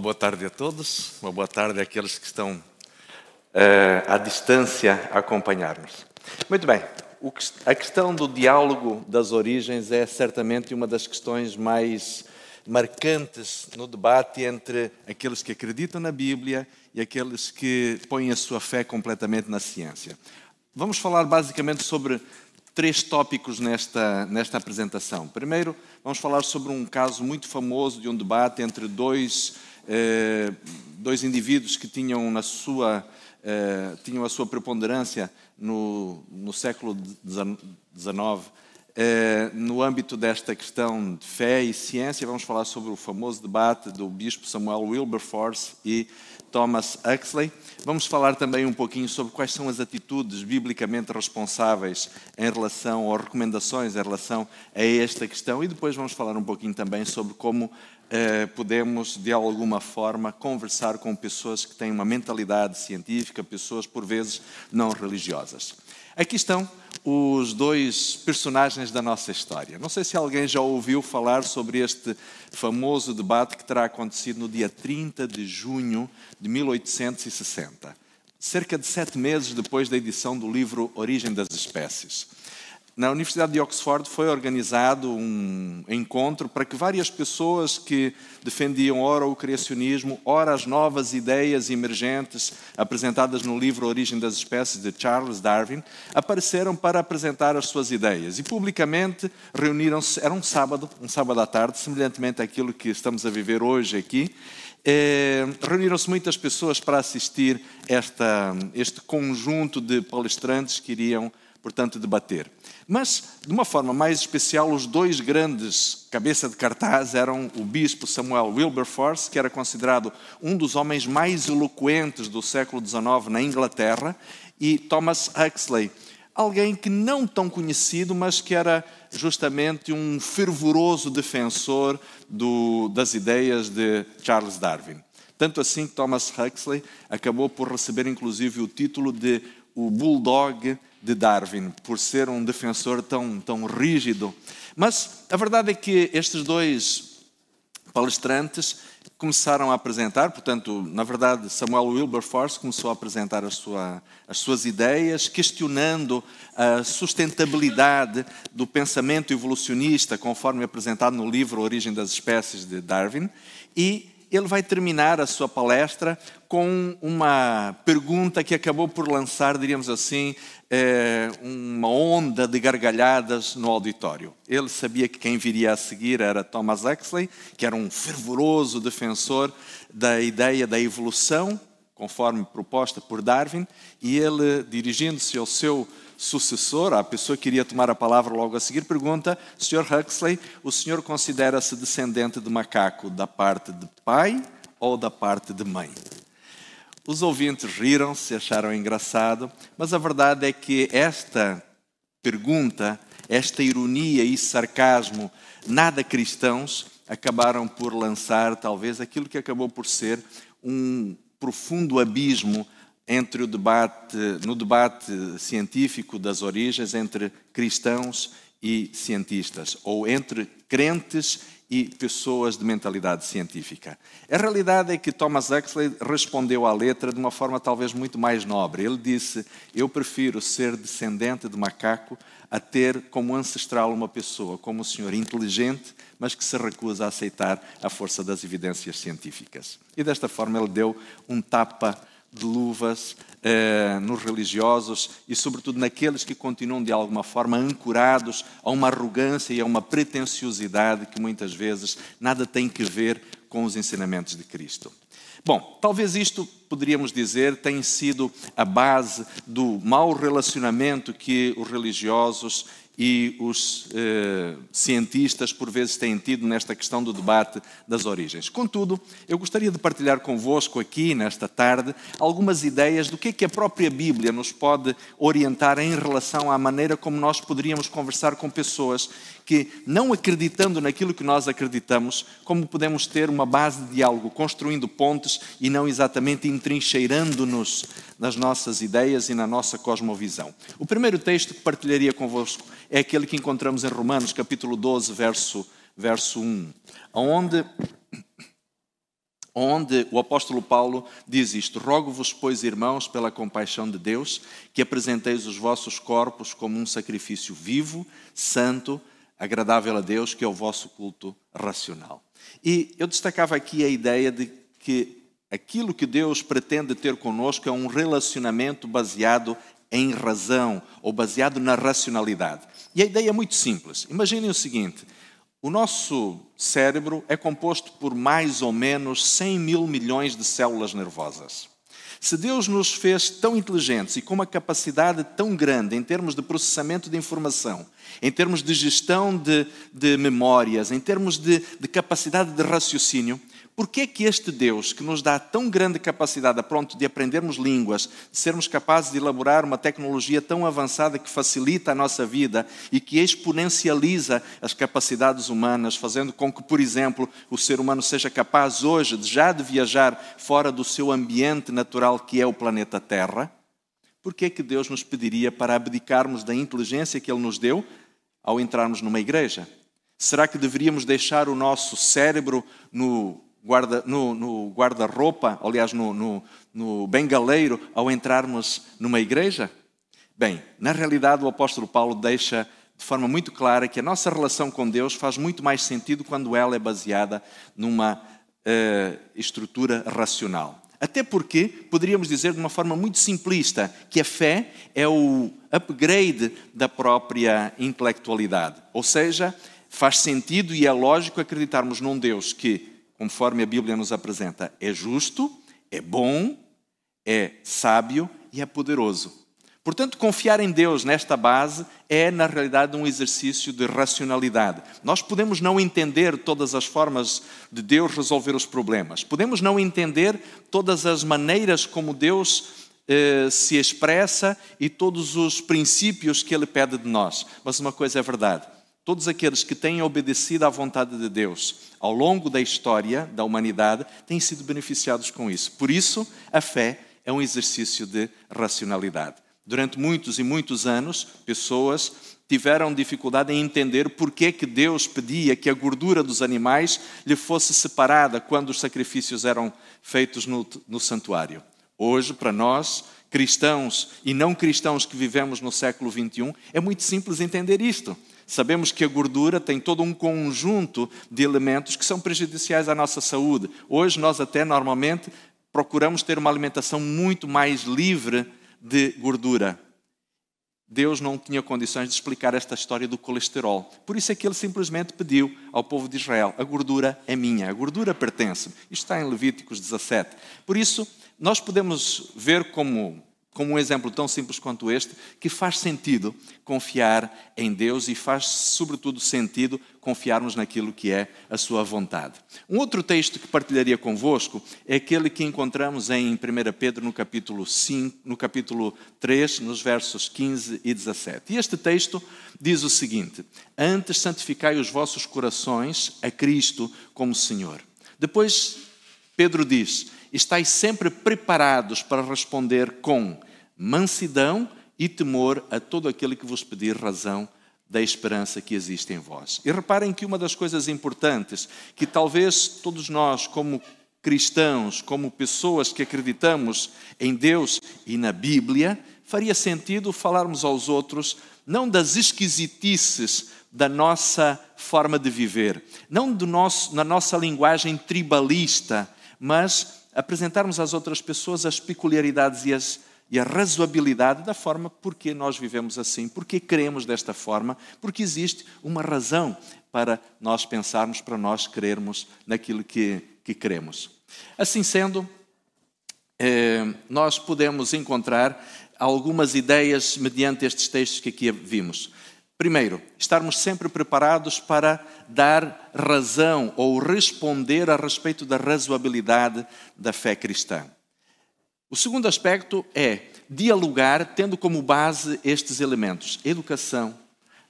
Boa tarde a todos, uma boa tarde àqueles que estão uh, à distância a acompanhar-nos. Muito bem, a questão do diálogo das origens é certamente uma das questões mais marcantes no debate entre aqueles que acreditam na Bíblia e aqueles que põem a sua fé completamente na ciência. Vamos falar basicamente sobre três tópicos nesta, nesta apresentação. Primeiro, vamos falar sobre um caso muito famoso de um debate entre dois, eh, dois indivíduos que tinham, na sua, eh, tinham a sua preponderância no, no século XIX. Eh, no âmbito desta questão de fé e ciência, vamos falar sobre o famoso debate do bispo Samuel Wilberforce e Thomas Huxley. Vamos falar também um pouquinho sobre quais são as atitudes biblicamente responsáveis em relação, ou recomendações em relação a esta questão, e depois vamos falar um pouquinho também sobre como eh, podemos, de alguma forma, conversar com pessoas que têm uma mentalidade científica, pessoas, por vezes, não religiosas. Aqui estão os dois personagens da nossa história. Não sei se alguém já ouviu falar sobre este famoso debate que terá acontecido no dia 30 de junho de 1860, cerca de sete meses depois da edição do livro Origem das Espécies na Universidade de Oxford foi organizado um encontro para que várias pessoas que defendiam ora o criacionismo, ora as novas ideias emergentes apresentadas no livro Origem das Espécies de Charles Darwin, apareceram para apresentar as suas ideias. E publicamente reuniram-se, era um sábado, um sábado à tarde, semelhantemente àquilo que estamos a viver hoje aqui, eh, reuniram-se muitas pessoas para assistir esta, este conjunto de palestrantes que iriam, portanto, debater. Mas, de uma forma mais especial, os dois grandes cabeça de cartaz eram o bispo Samuel Wilberforce, que era considerado um dos homens mais eloquentes do século XIX na Inglaterra, e Thomas Huxley, alguém que não tão conhecido, mas que era justamente um fervoroso defensor do, das ideias de Charles Darwin. Tanto assim que Thomas Huxley acabou por receber inclusive o título de o Bulldog de Darwin, por ser um defensor tão, tão rígido. Mas a verdade é que estes dois palestrantes começaram a apresentar, portanto, na verdade, Samuel Wilberforce começou a apresentar a sua, as suas ideias, questionando a sustentabilidade do pensamento evolucionista, conforme apresentado no livro Origem das Espécies de Darwin, e ele vai terminar a sua palestra com uma pergunta que acabou por lançar, diríamos assim, eh, uma onda de gargalhadas no auditório. Ele sabia que quem viria a seguir era Thomas Huxley, que era um fervoroso defensor da ideia da evolução, conforme proposta por Darwin, e ele, dirigindo-se ao seu sucessor, a pessoa que iria tomar a palavra logo a seguir, pergunta: Sr. Huxley, o senhor considera-se descendente de macaco da parte de pai ou da parte de mãe? Os ouvintes riram-se, acharam engraçado, mas a verdade é que esta pergunta, esta ironia e sarcasmo nada cristãos, acabaram por lançar talvez aquilo que acabou por ser um profundo abismo entre o debate, no debate científico das origens entre cristãos e cientistas, ou entre crentes e pessoas de mentalidade científica. A realidade é que Thomas Huxley respondeu à letra de uma forma talvez muito mais nobre. Ele disse: Eu prefiro ser descendente de macaco a ter como ancestral uma pessoa como o senhor inteligente, mas que se recusa a aceitar a força das evidências científicas. E desta forma ele deu um tapa de luvas eh, nos religiosos e, sobretudo, naqueles que continuam de alguma forma ancorados a uma arrogância e a uma pretensiosidade que muitas vezes nada tem que ver com os ensinamentos de Cristo. Bom, talvez isto poderíamos dizer tem sido a base do mau relacionamento que os religiosos e os eh, cientistas, por vezes, têm tido nesta questão do debate das origens. Contudo, eu gostaria de partilhar convosco aqui, nesta tarde, algumas ideias do que é que a própria Bíblia nos pode orientar em relação à maneira como nós poderíamos conversar com pessoas que, não acreditando naquilo que nós acreditamos, como podemos ter uma base de diálogo, construindo pontes e não exatamente entrincheirando-nos nas nossas ideias e na nossa cosmovisão. O primeiro texto que partilharia convosco é aquele que encontramos em Romanos, capítulo 12, verso, verso 1, onde onde o apóstolo Paulo diz isto: Rogo-vos, pois, irmãos, pela compaixão de Deus, que apresenteis os vossos corpos como um sacrifício vivo, santo, agradável a Deus, que é o vosso culto racional. E eu destacava aqui a ideia de que aquilo que Deus pretende ter conosco é um relacionamento baseado em razão ou baseado na racionalidade. E a ideia é muito simples. Imaginem o seguinte: o nosso cérebro é composto por mais ou menos 100 mil milhões de células nervosas. Se Deus nos fez tão inteligentes e com uma capacidade tão grande em termos de processamento de informação, em termos de gestão de, de memórias, em termos de, de capacidade de raciocínio, por que que este Deus, que nos dá tão grande capacidade a pronto de aprendermos línguas, de sermos capazes de elaborar uma tecnologia tão avançada que facilita a nossa vida e que exponencializa as capacidades humanas, fazendo com que, por exemplo, o ser humano seja capaz hoje de já de viajar fora do seu ambiente natural que é o planeta Terra? Por que que Deus nos pediria para abdicarmos da inteligência que Ele nos deu ao entrarmos numa igreja? Será que deveríamos deixar o nosso cérebro no guarda, no, no guarda-roupa, aliás, no, no, no bengaleiro, ao entrarmos numa igreja? Bem, na realidade, o apóstolo Paulo deixa de forma muito clara que a nossa relação com Deus faz muito mais sentido quando ela é baseada numa uh, estrutura racional. Até porque poderíamos dizer de uma forma muito simplista que a fé é o upgrade da própria intelectualidade. Ou seja, faz sentido e é lógico acreditarmos num Deus que conforme a Bíblia nos apresenta, é justo, é bom, é sábio e é poderoso. Portanto, confiar em Deus nesta base é, na realidade, um exercício de racionalidade. Nós podemos não entender todas as formas de Deus resolver os problemas, podemos não entender todas as maneiras como Deus eh, se expressa e todos os princípios que Ele pede de nós, mas uma coisa é verdade Todos aqueles que têm obedecido à vontade de Deus ao longo da história da humanidade têm sido beneficiados com isso. Por isso, a fé é um exercício de racionalidade. Durante muitos e muitos anos, pessoas tiveram dificuldade em entender por que, que Deus pedia que a gordura dos animais lhe fosse separada quando os sacrifícios eram feitos no, no santuário. Hoje, para nós, cristãos e não cristãos que vivemos no século XXI, é muito simples entender isto. Sabemos que a gordura tem todo um conjunto de elementos que são prejudiciais à nossa saúde. Hoje, nós até normalmente procuramos ter uma alimentação muito mais livre de gordura. Deus não tinha condições de explicar esta história do colesterol. Por isso é que ele simplesmente pediu ao povo de Israel: a gordura é minha, a gordura pertence. Isto está em Levíticos 17. Por isso, nós podemos ver como como um exemplo tão simples quanto este, que faz sentido confiar em Deus e faz, sobretudo, sentido confiarmos naquilo que é a Sua vontade. Um outro texto que partilharia convosco é aquele que encontramos em 1 Pedro, no capítulo, 5, no capítulo 3, nos versos 15 e 17. E este texto diz o seguinte: Antes santificai os vossos corações a Cristo como Senhor. Depois, Pedro diz estáis sempre preparados para responder com mansidão e temor a todo aquele que vos pedir razão da esperança que existe em vós. E reparem que uma das coisas importantes que talvez todos nós, como cristãos, como pessoas que acreditamos em Deus e na Bíblia, faria sentido falarmos aos outros não das esquisitices da nossa forma de viver, não do nosso, na nossa linguagem tribalista, mas apresentarmos às outras pessoas as peculiaridades e, as, e a razoabilidade da forma porque nós vivemos assim, porque queremos desta forma, porque existe uma razão para nós pensarmos, para nós crermos naquilo que, que queremos. Assim sendo, eh, nós podemos encontrar algumas ideias mediante estes textos que aqui vimos. Primeiro, estarmos sempre preparados para dar razão ou responder a respeito da razoabilidade da fé cristã. O segundo aspecto é dialogar tendo como base estes elementos: educação,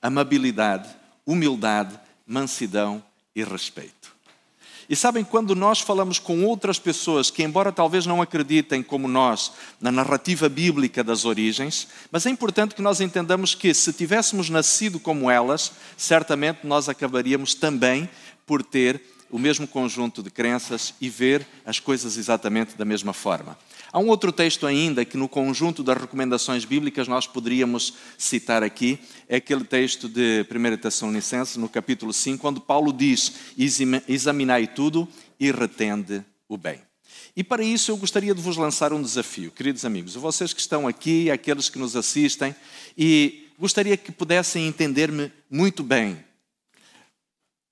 amabilidade, humildade, mansidão e respeito. E sabem, quando nós falamos com outras pessoas que, embora talvez não acreditem como nós na narrativa bíblica das origens, mas é importante que nós entendamos que se tivéssemos nascido como elas, certamente nós acabaríamos também por ter o mesmo conjunto de crenças e ver as coisas exatamente da mesma forma. Há um outro texto ainda que, no conjunto das recomendações bíblicas, nós poderíamos citar aqui, é aquele texto de 1 Tessalonicenses, no capítulo 5, onde Paulo diz: Examinai tudo e retende o bem. E para isso eu gostaria de vos lançar um desafio, queridos amigos, vocês que estão aqui, aqueles que nos assistem, e gostaria que pudessem entender-me muito bem.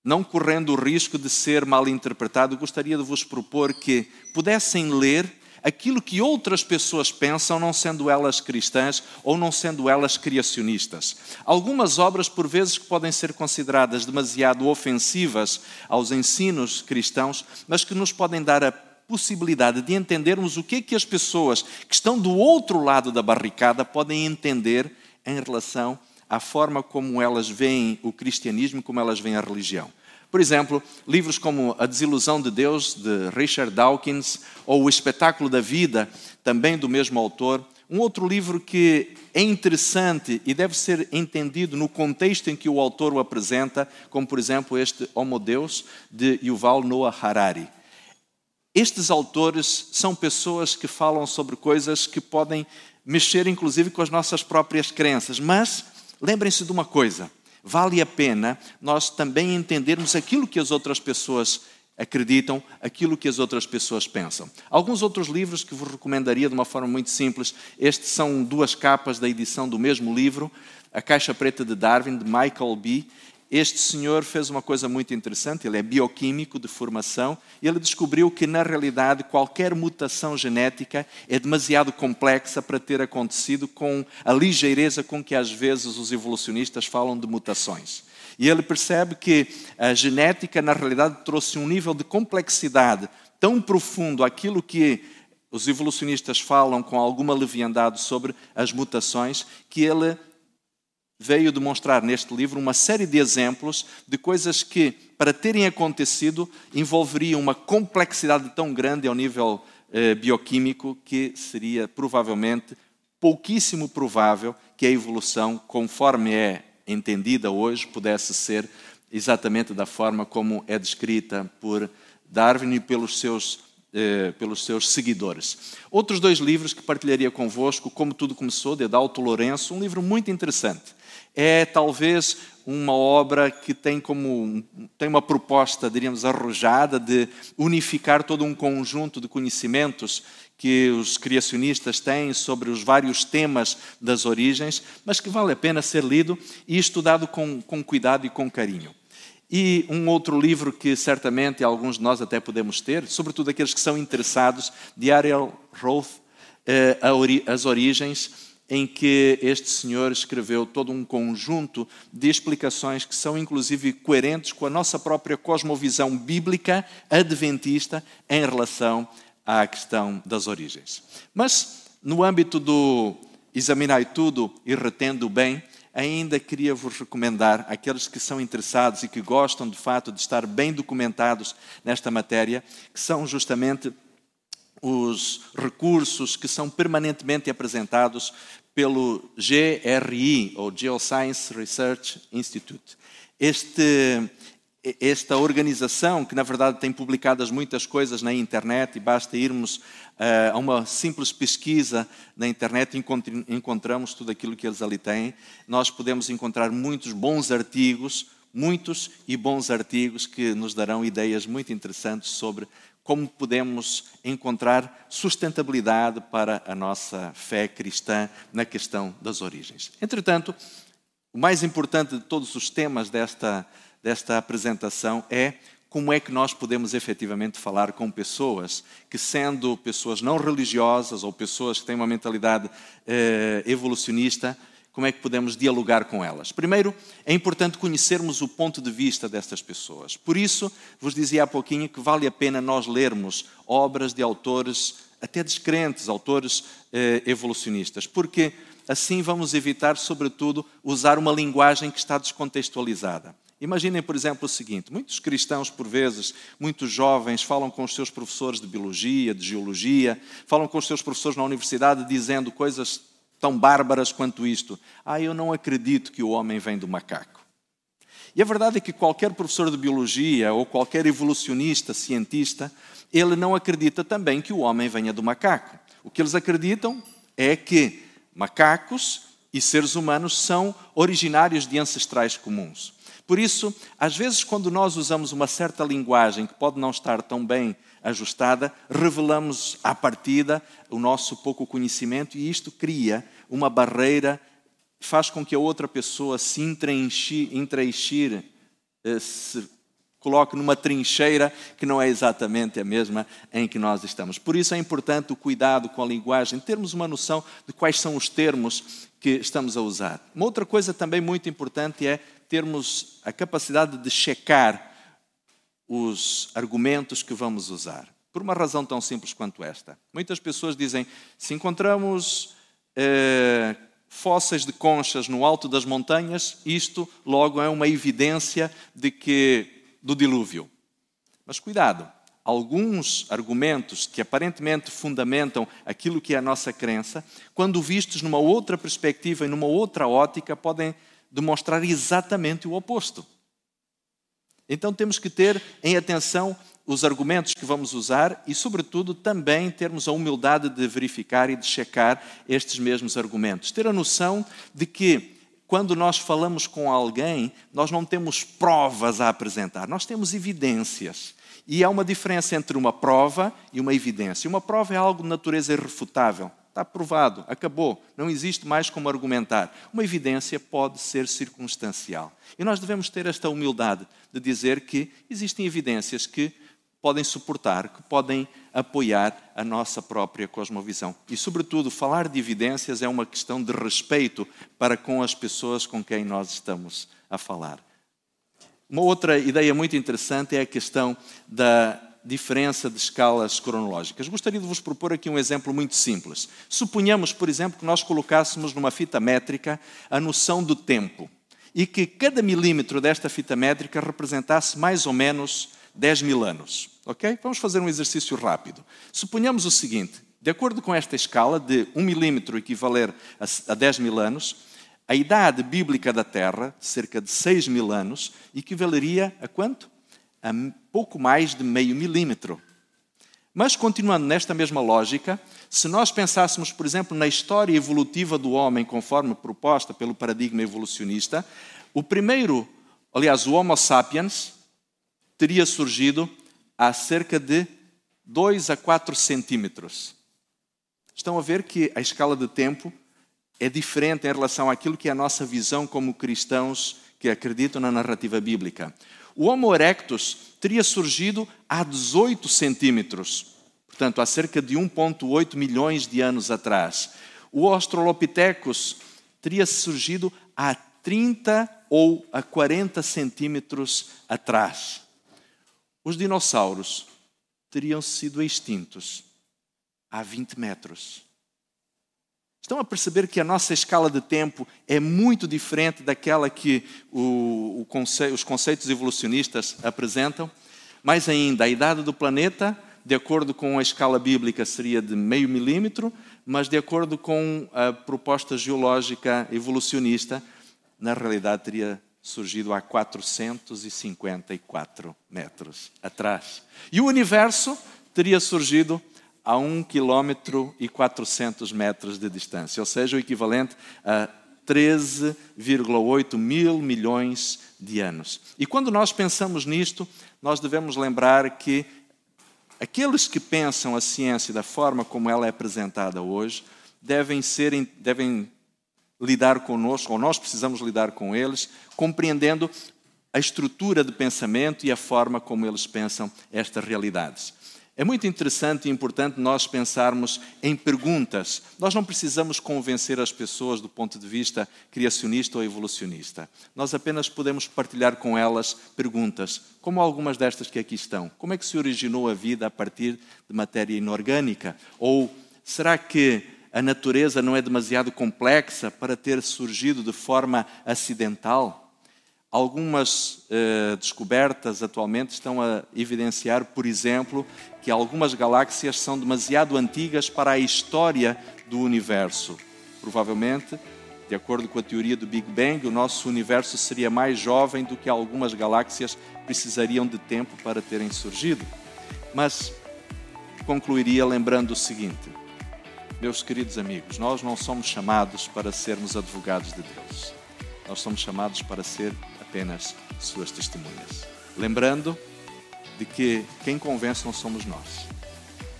Não correndo o risco de ser mal interpretado, gostaria de vos propor que pudessem ler aquilo que outras pessoas pensam, não sendo elas cristãs ou não sendo elas criacionistas. Algumas obras, por vezes, que podem ser consideradas demasiado ofensivas aos ensinos cristãos, mas que nos podem dar a possibilidade de entendermos o que é que as pessoas que estão do outro lado da barricada podem entender em relação à forma como elas veem o cristianismo, como elas veem a religião. Por exemplo, livros como A Desilusão de Deus, de Richard Dawkins, ou O Espetáculo da Vida, também do mesmo autor. Um outro livro que é interessante e deve ser entendido no contexto em que o autor o apresenta, como por exemplo este Homo Deus, de Yuval Noah Harari. Estes autores são pessoas que falam sobre coisas que podem mexer inclusive com as nossas próprias crenças, mas lembrem-se de uma coisa: vale a pena nós também entendermos aquilo que as outras pessoas acreditam, aquilo que as outras pessoas pensam. Alguns outros livros que vos recomendaria de uma forma muito simples, estes são duas capas da edição do mesmo livro, A Caixa Preta de Darwin, de Michael B. Este senhor fez uma coisa muito interessante, ele é bioquímico de formação, e ele descobriu que, na realidade, qualquer mutação genética é demasiado complexa para ter acontecido com a ligeireza com que, às vezes, os evolucionistas falam de mutações. E ele percebe que a genética, na realidade, trouxe um nível de complexidade tão profundo àquilo que os evolucionistas falam com alguma leviandade sobre as mutações, que ele veio demonstrar neste livro uma série de exemplos de coisas que, para terem acontecido, envolveriam uma complexidade tão grande ao nível eh, bioquímico que seria provavelmente pouquíssimo provável que a evolução, conforme é entendida hoje, pudesse ser exatamente da forma como é descrita por Darwin e pelos seus eh, pelos seus seguidores. Outros dois livros que partilharia convosco, Como Tudo Começou, de Adalto Lourenço, um livro muito interessante é talvez uma obra que tem como tem uma proposta, diríamos, arrojada de unificar todo um conjunto de conhecimentos que os criacionistas têm sobre os vários temas das origens, mas que vale a pena ser lido e estudado com, com cuidado e com carinho. E um outro livro que certamente alguns de nós até podemos ter, sobretudo aqueles que são interessados, de Ariel Roth, eh, As Origens, em que este senhor escreveu todo um conjunto de explicações que são inclusive coerentes com a nossa própria cosmovisão bíblica adventista em relação à questão das origens. Mas no âmbito do examinai tudo e retendo bem, ainda queria vos recomendar aqueles que são interessados e que gostam de fato de estar bem documentados nesta matéria, que são justamente os recursos que são permanentemente apresentados pelo GRI, ou Geoscience Research Institute. Este, esta organização, que na verdade tem publicadas muitas coisas na internet, e basta irmos uh, a uma simples pesquisa na internet e encontramos tudo aquilo que eles ali têm. Nós podemos encontrar muitos bons artigos, muitos e bons artigos que nos darão ideias muito interessantes sobre como podemos encontrar sustentabilidade para a nossa fé cristã na questão das origens. Entretanto, o mais importante de todos os temas desta, desta apresentação é como é que nós podemos efetivamente falar com pessoas que, sendo pessoas não religiosas ou pessoas que têm uma mentalidade eh, evolucionista, como é que podemos dialogar com elas? Primeiro, é importante conhecermos o ponto de vista destas pessoas. Por isso, vos dizia há pouquinho que vale a pena nós lermos obras de autores, até descrentes, autores eh, evolucionistas, porque assim vamos evitar, sobretudo, usar uma linguagem que está descontextualizada. Imaginem, por exemplo, o seguinte: muitos cristãos, por vezes, muitos jovens, falam com os seus professores de biologia, de geologia, falam com os seus professores na universidade dizendo coisas tão bárbaras quanto isto. Ah, eu não acredito que o homem vem do macaco. E a verdade é que qualquer professor de biologia ou qualquer evolucionista, cientista, ele não acredita também que o homem venha do macaco. O que eles acreditam é que macacos e seres humanos são originários de ancestrais comuns. Por isso, às vezes, quando nós usamos uma certa linguagem que pode não estar tão bem ajustada, revelamos à partida o nosso pouco conhecimento e isto cria uma barreira, faz com que a outra pessoa se entreenchir, eh, se coloque numa trincheira que não é exatamente a mesma em que nós estamos. Por isso é importante o cuidado com a linguagem, termos uma noção de quais são os termos que estamos a usar. Uma outra coisa também muito importante é termos a capacidade de checar os argumentos que vamos usar. Por uma razão tão simples quanto esta. Muitas pessoas dizem: se encontramos eh, fósseis de conchas no alto das montanhas, isto logo é uma evidência de que do dilúvio. Mas cuidado, alguns argumentos que aparentemente fundamentam aquilo que é a nossa crença, quando vistos numa outra perspectiva e numa outra ótica, podem demonstrar exatamente o oposto. Então temos que ter em atenção os argumentos que vamos usar e, sobretudo, também termos a humildade de verificar e de checar estes mesmos argumentos. Ter a noção de que quando nós falamos com alguém, nós não temos provas a apresentar, nós temos evidências. E há uma diferença entre uma prova e uma evidência. Uma prova é algo de natureza irrefutável. Está provado, acabou, não existe mais como argumentar. Uma evidência pode ser circunstancial. E nós devemos ter esta humildade de dizer que existem evidências que podem suportar, que podem apoiar a nossa própria cosmovisão. E, sobretudo, falar de evidências é uma questão de respeito para com as pessoas com quem nós estamos a falar. Uma outra ideia muito interessante é a questão da diferença de escalas cronológicas. Gostaria de vos propor aqui um exemplo muito simples. Suponhamos, por exemplo, que nós colocássemos numa fita métrica a noção do tempo e que cada milímetro desta fita métrica representasse mais ou menos 10 mil anos. Ok? Vamos fazer um exercício rápido. Suponhamos o seguinte: de acordo com esta escala de 1 milímetro equivaler a 10 mil anos, a idade bíblica da Terra, cerca de 6 mil anos, equivaleria a quanto? A pouco mais de meio milímetro. Mas, continuando nesta mesma lógica, se nós pensássemos, por exemplo, na história evolutiva do homem, conforme proposta pelo paradigma evolucionista, o primeiro, aliás, o Homo sapiens, teria surgido há cerca de 2 a 4 centímetros. Estão a ver que a escala de tempo é diferente em relação àquilo que é a nossa visão como cristãos que acreditam na narrativa bíblica. O Homo erectus teria surgido há 18 centímetros, portanto, há cerca de 1,8 milhões de anos atrás. O Australopithecus teria surgido há 30 ou a 40 centímetros atrás os dinossauros teriam sido extintos há 20 metros. Estão a perceber que a nossa escala de tempo é muito diferente daquela que o, o conce, os conceitos evolucionistas apresentam? Mais ainda, a idade do planeta, de acordo com a escala bíblica, seria de meio milímetro, mas de acordo com a proposta geológica evolucionista, na realidade teria surgido há 454 metros atrás. E o universo teria surgido a 1 km e 400 metros de distância, ou seja, o equivalente a 13,8 mil milhões de anos. E quando nós pensamos nisto, nós devemos lembrar que aqueles que pensam a ciência da forma como ela é apresentada hoje devem, ser, devem lidar conosco, ou nós precisamos lidar com eles, compreendendo a estrutura de pensamento e a forma como eles pensam estas realidades. É muito interessante e importante nós pensarmos em perguntas. Nós não precisamos convencer as pessoas do ponto de vista criacionista ou evolucionista. Nós apenas podemos partilhar com elas perguntas, como algumas destas que aqui estão. Como é que se originou a vida a partir de matéria inorgânica? Ou será que a natureza não é demasiado complexa para ter surgido de forma acidental. Algumas eh, descobertas atualmente estão a evidenciar, por exemplo, que algumas galáxias são demasiado antigas para a história do universo. Provavelmente De acordo com a teoria do Big Bang, o nosso universo seria mais jovem do que algumas galáxias precisariam de tempo para terem surgido. Mas concluiria lembrando o seguinte: meus queridos amigos, nós não somos chamados para sermos advogados de Deus. Nós somos chamados para ser apenas suas testemunhas. Lembrando de que quem convence não somos nós.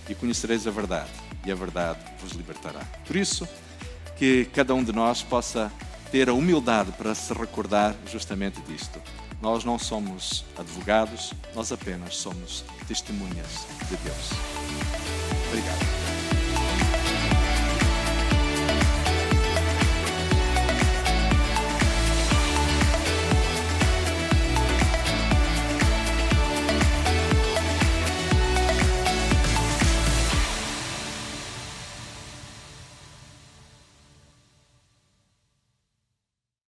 E conhecereis a verdade, e a verdade vos libertará. Por isso, que cada um de nós possa ter a humildade para se recordar justamente disto. Nós não somos advogados, nós apenas somos testemunhas de Deus. Obrigado.